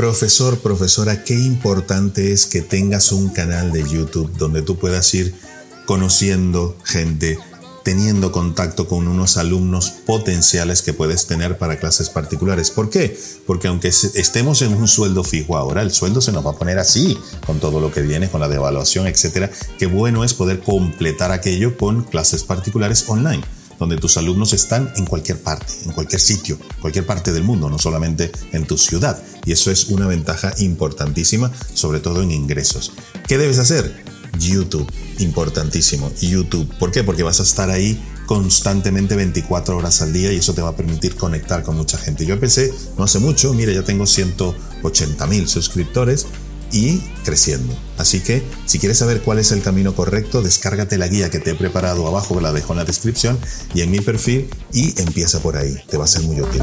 Profesor, profesora, qué importante es que tengas un canal de YouTube donde tú puedas ir conociendo gente, teniendo contacto con unos alumnos potenciales que puedes tener para clases particulares. ¿Por qué? Porque aunque estemos en un sueldo fijo ahora, el sueldo se nos va a poner así, con todo lo que viene, con la devaluación, etcétera. Qué bueno es poder completar aquello con clases particulares online donde tus alumnos están en cualquier parte, en cualquier sitio, cualquier parte del mundo, no solamente en tu ciudad. Y eso es una ventaja importantísima, sobre todo en ingresos. ¿Qué debes hacer? YouTube, importantísimo. YouTube, ¿por qué? Porque vas a estar ahí constantemente 24 horas al día y eso te va a permitir conectar con mucha gente. Yo empecé no hace mucho, mira, ya tengo 180 mil suscriptores y creciendo. Así que si quieres saber cuál es el camino correcto, descárgate la guía que te he preparado abajo, la dejo en la descripción y en mi perfil y empieza por ahí. Te va a ser muy útil.